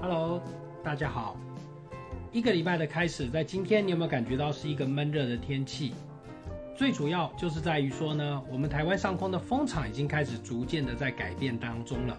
Hello，大家好。一个礼拜的开始，在今天你有没有感觉到是一个闷热的天气？最主要就是在于说呢，我们台湾上空的风场已经开始逐渐的在改变当中了。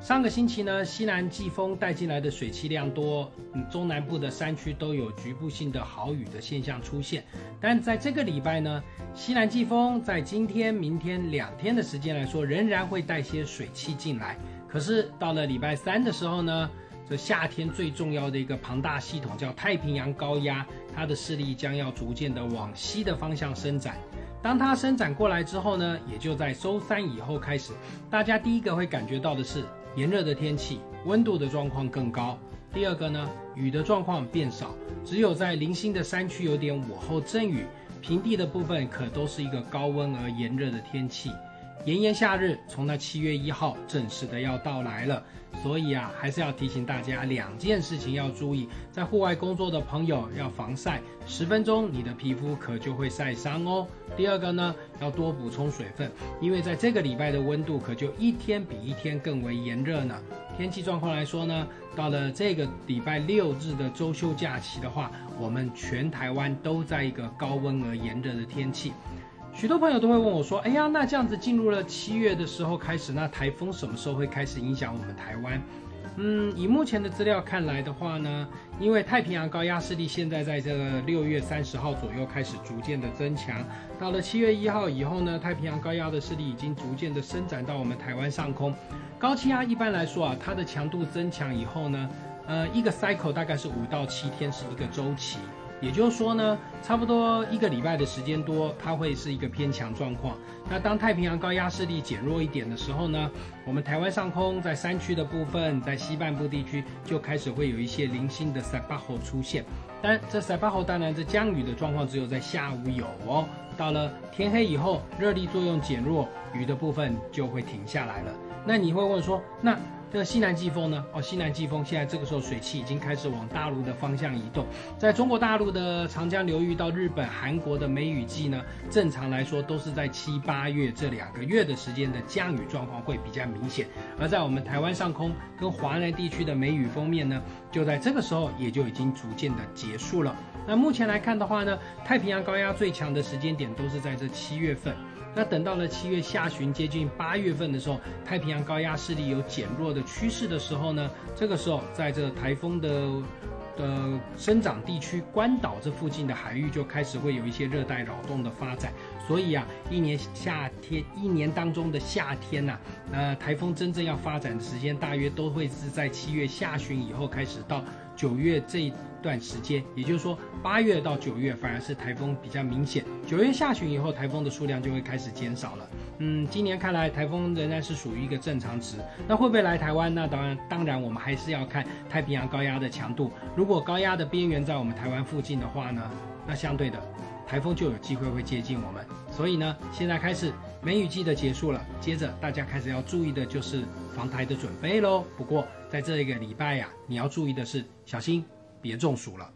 上个星期呢，西南季风带进来的水汽量多，中南部的山区都有局部性的豪雨的现象出现。但在这个礼拜呢，西南季风在今天、明天两天的时间来说，仍然会带些水汽进来。可是到了礼拜三的时候呢，这夏天最重要的一个庞大系统叫太平洋高压，它的势力将要逐渐的往西的方向伸展。当它伸展过来之后呢，也就在周三以后开始，大家第一个会感觉到的是。炎热的天气，温度的状况更高。第二个呢，雨的状况变少，只有在零星的山区有点午后阵雨，平地的部分可都是一个高温而炎热的天气。炎炎夏日从那七月一号正式的要到来了，所以啊，还是要提醒大家两件事情要注意：在户外工作的朋友要防晒，十分钟你的皮肤可就会晒伤哦。第二个呢，要多补充水分，因为在这个礼拜的温度可就一天比一天更为炎热呢。天气状况来说呢，到了这个礼拜六日的周休假期的话，我们全台湾都在一个高温而炎热的天气。许多朋友都会问我说：“哎呀，那这样子进入了七月的时候开始，那台风什么时候会开始影响我们台湾？”嗯，以目前的资料看来的话呢，因为太平洋高压势力现在在这个六月三十号左右开始逐渐的增强，到了七月一号以后呢，太平洋高压的势力已经逐渐的伸展到我们台湾上空。高气压一般来说啊，它的强度增强以后呢，呃，一个 cycle 大概是五到七天是一个周期。也就是说呢，差不多一个礼拜的时间多，它会是一个偏强状况。那当太平洋高压势力减弱一点的时候呢，我们台湾上空在山区的部分，在西半部地区就开始会有一些零星的塞巴侯出现。但这塞巴侯当然这降雨的状况只有在下午有哦，到了天黑以后，热力作用减弱，雨的部分就会停下来了。那你会问说，那？这个西南季风呢？哦，西南季风现在这个时候水汽已经开始往大陆的方向移动，在中国大陆的长江流域到日本、韩国的梅雨季呢，正常来说都是在七八月这两个月的时间的降雨状况会比较明显，而在我们台湾上空跟华南地区的梅雨封面呢，就在这个时候也就已经逐渐的结束了。那目前来看的话呢，太平洋高压最强的时间点都是在这七月份。那等到了七月下旬，接近八月份的时候，太平洋高压势力有减弱的趋势的时候呢，这个时候在这台风的的生长地区关岛这附近的海域就开始会有一些热带扰动的发展。所以啊，一年夏天，一年当中的夏天呐，呃，台风真正要发展的时间大约都会是在七月下旬以后开始到。九月这一段时间，也就是说八月到九月反而是台风比较明显。九月下旬以后，台风的数量就会开始减少了。嗯，今年看来台风仍然是属于一个正常值。那会不会来台湾？那当然，当然我们还是要看太平洋高压的强度。如果高压的边缘在我们台湾附近的话呢，那相对的台风就有机会会接近我们。所以呢，现在开始梅雨季的结束了，接着大家开始要注意的就是防台的准备喽。不过在这一个礼拜呀，你要注意的是小心别中暑了。